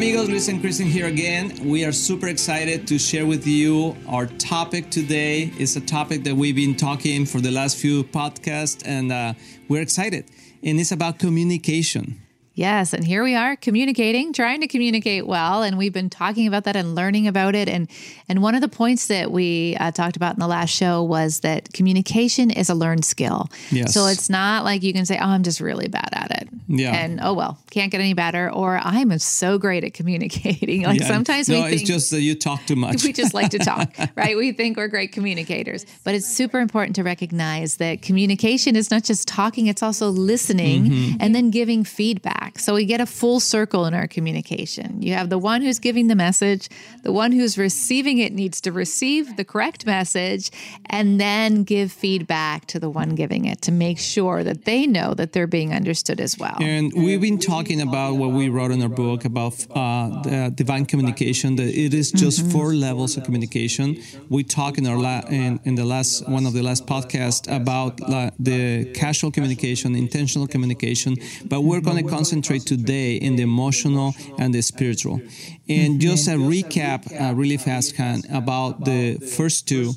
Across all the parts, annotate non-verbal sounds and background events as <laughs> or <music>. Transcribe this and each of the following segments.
amigos? Luis and Kristen here again. We are super excited to share with you our topic today. It's a topic that we've been talking for the last few podcasts, and uh, we're excited. And it's about communication. Yes, and here we are communicating, trying to communicate well, and we've been talking about that and learning about it. And and one of the points that we uh, talked about in the last show was that communication is a learned skill. Yes. So it's not like you can say, "Oh, I'm just really bad at it," Yeah. and oh well, can't get any better, or I'm so great at communicating. <laughs> Like Yeah. sometimes no, we think it's just that you talk too much. <laughs> we just like to talk, <laughs> right? We think we're great communicators, but it's super important to recognize that communication is not just talking, it's also listening Mm-hmm. and then giving feedback. So we get a full circle in our communication. You have the one who's giving the message, the one who's receiving it needs to receive the correct message and then give feedback to the one giving it to make sure that they know that they're being understood as well. And we've been talking about what we wrote in our book about uh, the divine communication. That it is just Mm-hmm. four levels of communication. We talked in our la- in, in the last one of the last podcasts about la- the casual communication, intentional communication. But we're going to concentrate today in the emotional and the spiritual. And just a recap, uh, really fast, Han, about the first two,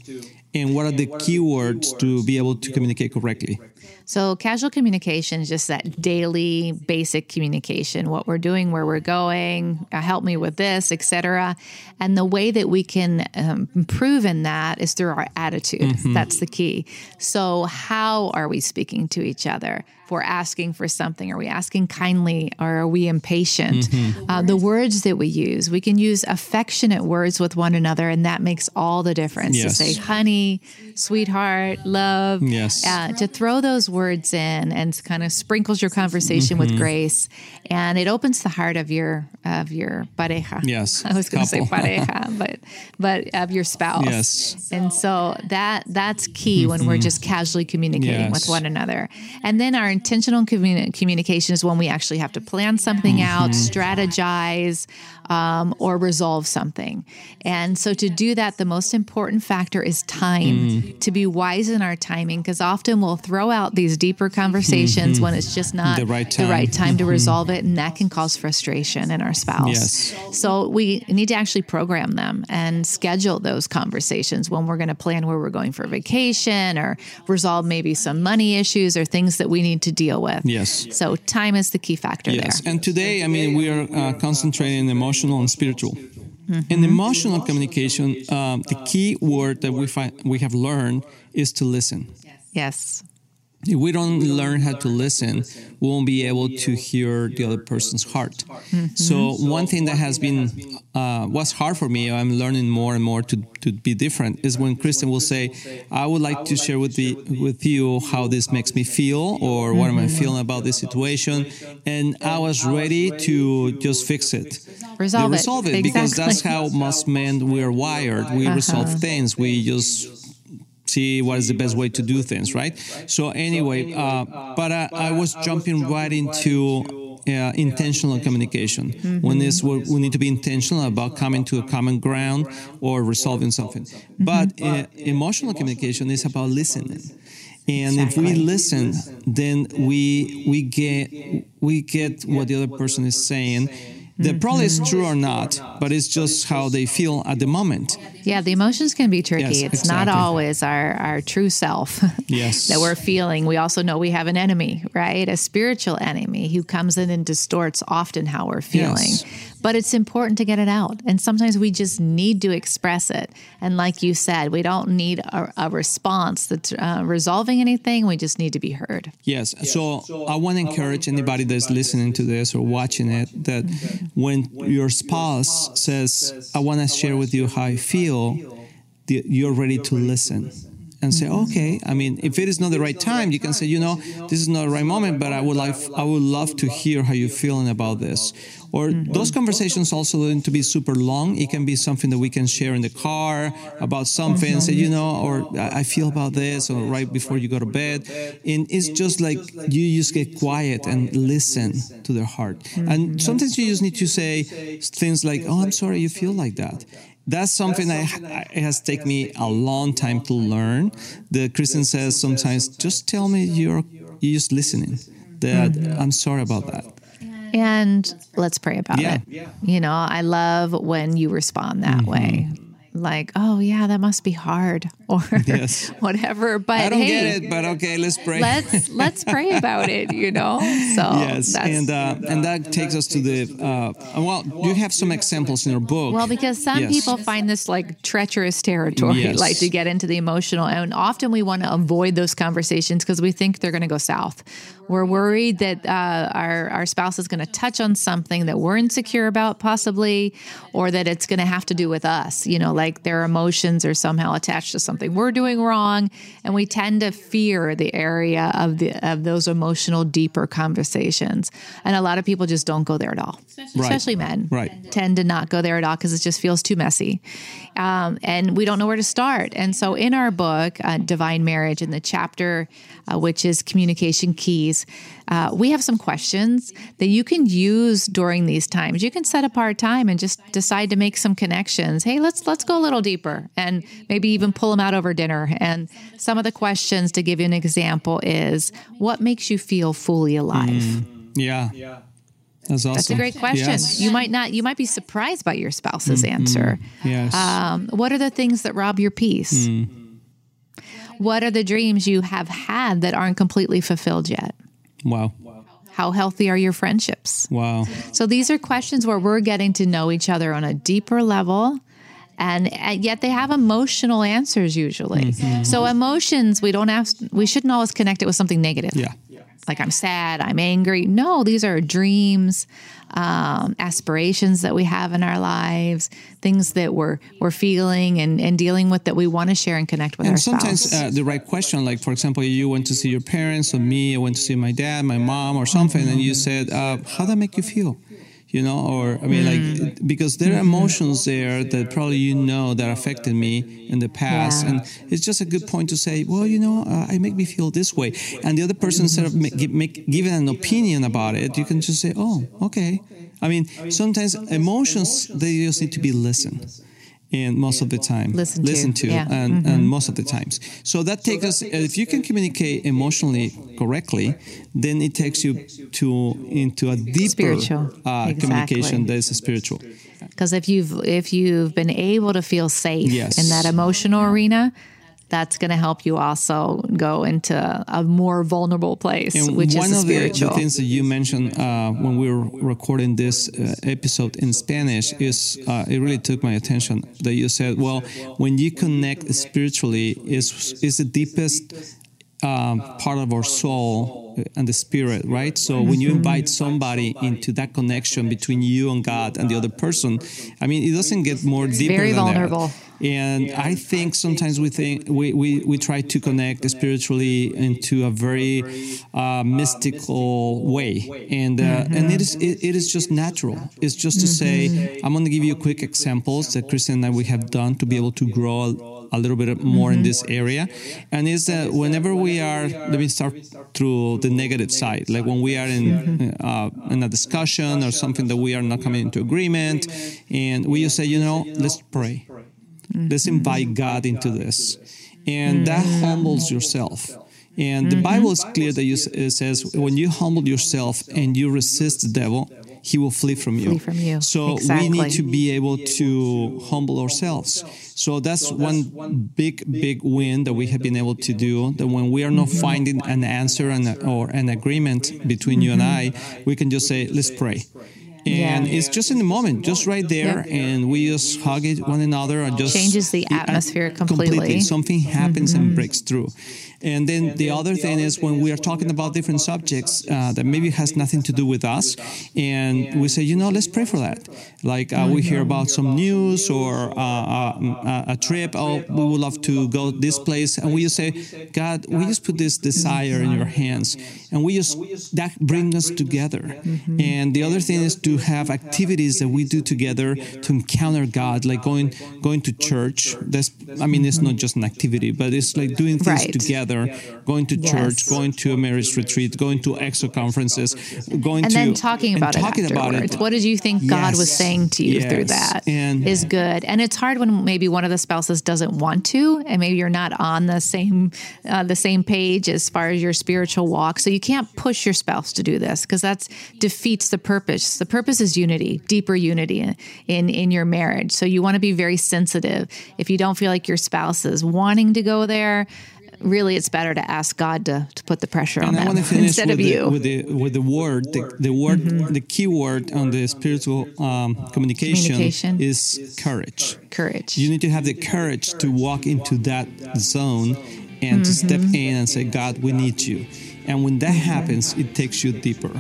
and what are the keywords to be able to communicate correctly. So, casual communication is just that daily basic communication, what we're doing, where we're going, uh, help me with this, etc. And the way that we can um, improve in that is through our attitude. That's the key. So, how are we speaking to each other? If we're asking for something, are we asking kindly or are we impatient? Uh, the words that we use, we can use affectionate words with one another, and that makes all the difference. Yes. To say, honey, sweetheart, love, Yes. uh, to throw those words in and kind of sprinkles your conversation Mm-hmm. with grace and it opens the heart of your of your pareja. Yes, <laughs> i was going to say pareja <laughs> but but of your spouse. Yes. and so that that's key when we're just casually communicating with one another. And then our intentional communi- communication is when we actually have to plan something out strategize um, or resolve something. And so to do that the most important factor is time to be wise in our timing because often we'll throw out these deeper conversations when it's just not The right the time. right time. To resolve it and that can cause frustration in our spouse. Yes. so we need to actually program them and schedule those conversations when we're going to plan where we're going for vacation or resolve maybe some money issues or things that we need to deal with. Yes. so time is the key factor Yes, there. And today, I mean, we are uh, concentrating on emotional and spiritual. Mm-hmm. In emotional communication, um, the key word that we find we have learned is to listen. yes If we don't learn how to listen, we won't be able to hear the other person's heart. So one thing that has been uh, was hard for me, I'm learning more and more to, to be different, is when Kristen will say, "I would like to share with the with you how this makes me feel, or what am I feeling about this situation," and I was ready to just fix it. Resolve Yeah, it. resolve it because that's Exactly. Uh-huh. how most men we are wired. We resolve things. We just see what is the best way to do things, right? So anyway, uh, but I, I was jumping right into uh, intentional communication. When this, we we need to be intentional about coming to a common ground or resolving something. But uh, emotional communication is about listening. And if we listen, then we we get we get what the other person is saying. That mm-hmm. probably is mm-hmm. true or not, but it's just how they feel at the moment. Yeah, the emotions can be tricky. Yes, it's not always our, our true self <laughs> Yes. that we're feeling. We also know we have an enemy, right? A spiritual enemy who comes in and distorts often how we're feeling. Yes. But it's important to get it out. And sometimes we just need to express it. And like you said, we don't need a, a response that's uh, resolving anything. We just need to be heard. Yes. So I want to encourage anybody that's listening to this or watching it that when your spouse says, I want to share with you how I feel, the- you're ready to listen and say, okay, I mean, if it is not the right time, you can say, you know, this is not the right moment, but I would like, I would love to hear how you're feeling about this. Or mm-hmm. those conversations also don't need to be super long. It can be something that we can share in the car about something, mm-hmm. say, you know, or I I feel about this, or right before you go to bed. And it's just like you just get quiet and listen to their heart. Mm-hmm. And sometimes you just need to say things like, oh, I'm sorry you feel like that. That's something that I- it has taken me a long time to learn. The Kristen says sometimes, just tell me you're, you're just listening, that mm-hmm. I'm sorry about that. And let's pray about Yeah. it. You know, I love when you respond that mm-hmm. way. Like, oh yeah, that must be hard, or Yes. <laughs> whatever. But I don't hey, get it, but okay, let's pray. let's let's pray about it. You know, <laughs> so yes, that's, and uh, and that takes us to the uh, well. You have some examples in your book. Well, because some Yes. people find this like treacherous territory, Yes. like to get into the emotional. And often we want to avoid those conversations because we think they're going to go south. We're worried that uh, our, our spouse is going to touch on something that we're insecure about, possibly, or that it's going to have to do with us, you know, like their emotions are somehow attached to something we're doing wrong. And we tend to fear the area of, the, of those emotional, deeper conversations. And a lot of people just don't go there at all, especially men Right. tend to not go there at all because it just feels too messy. Um, and we don't know where to start. And so, in our book, uh, Divine Marriage, in the chapter uh, which is communication keys, uh, we have some questions that you can use during these times. You can set apart time and just decide to make some connections. Hey, let's let's go a little deeper, and maybe even pull them out over dinner. And some of the questions, to give you an example, is what makes you feel fully alive. Mm. yeah, that's awesome. That's a great question. Yes. You might not. You might be surprised by your spouse's mm-hmm. answer. yes. Um, what are the things that rob your peace? Mm. What are the dreams you have had that aren't completely fulfilled yet? wow. How healthy are your friendships? Wow. So these are questions where we're getting to know each other on a deeper level. And, and yet they have emotional answers usually. So emotions, we don't have, we shouldn't always connect it with something negative Yeah. like I'm sad, I'm angry. No, these are dreams, um, aspirations that we have in our lives, things that we're we're feeling and, and dealing with that we want to share and connect with And sometimes uh, the right question, like for example, you went to see your parents, or me, I went to see my dad, my mom, or something, and you said, uh, "How that make you feel?" You know, or I mean, Mm. like because there are emotions there that probably you know that affected me in the past, Yeah. and it's just a good point to say, well, you know, uh, I make me feel this way, and the other person instead of make, make giving an opinion about it, you can just say, oh, okay. I mean, sometimes emotions they just need to be listened. And most of the time, Listen to, yeah. Mm-hmm. and, and most of the times. So that takes us. If you can communicate emotionally correctly, then it takes you to into a deeper Spiritual. uh, Exactly. communication that is spiritual. Because if you've if you've been able to feel safe Yes. in that emotional arena, that's going to help you also go into a more vulnerable place, And which one is of the, the things that you mentioned uh, when we were recording this uh, episode in Spanish is uh, it really took my attention that you said, well, when you connect spiritually, is is the deepest um, part of our soul and the spirit, right? So when you invite somebody into that connection between you and God and the other person, I mean, it doesn't get more deeper very than that. vulnerable. And I think sometimes we think we, we, we try to connect spiritually into a very uh, mystical way, and uh, and it is it, it is just natural. It's just to say I'm going to give you a quick examples that Kristen and I we have done to be able to grow a, little bit more in mm-hmm. this area, and is that uh, whenever we are let me start through the negative side, like when we are in mm-hmm. uh, in a discussion or something that we are not coming into agreement, and we just say you know let's pray. Mm-hmm. Let's invite God into this. And that humbles yourself. And the Bible is clear that you, it says when you humble yourself and you resist the devil, he will flee from you. Flee from you. So Exactly. we need to be able to humble ourselves. So that's one big, big win that we have been able to do. That when we are not mm-hmm. finding an answer and or an agreement between you and I, mm-hmm. we can just say, "Let's pray." And Yeah. it's just in the moment, just right there, and we just hug it one another and just Changes the atmosphere completely. Something happens and mm-hmm. breaks through. And then the other thing is when we are talking about different subjects uh, that maybe has nothing to do with us, and we say, you know, let's pray for that. Like uh, we hear about some news or uh, uh, a trip. Oh, we would love to go this place, and we just say, God, we just put this desire in your hands, and we just that brings us together. And the other thing is to have activities that we do together to encounter God, like going going to church. That's I mean, it's not just an activity, but it's like doing things Right. together together, going to Yes. church, going to a marriage retreat, going to EXO conferences, going and to then talking and about talking it about it. What did you think God was saying to you through Yes. that? And- is good. And it's hard when maybe one of the spouses doesn't want to, and maybe you're not on the same uh, the same page as far as your spiritual walk. So you can't push your spouse to do this because that defeats the purpose. The purpose is unity, deeper unity in, in in your marriage. So you want to be very sensitive. If you don't feel like your spouse is wanting to go there. Really, it's better to ask God to, to put the pressure on And I them want to finish instead of the, you. with the with the word. The, the word, the key word on the spiritual um, communication, Communication. is courage. Courage. You need to have the courage to walk into that zone and to step Mm-hmm. in and say, God, we need you. And when that happens, it takes you deeper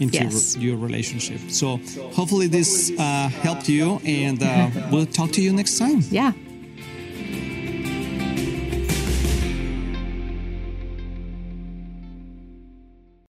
into Yes. your, your relationship. So hopefully this uh, helped you, and uh, we'll talk to you next time. yeah.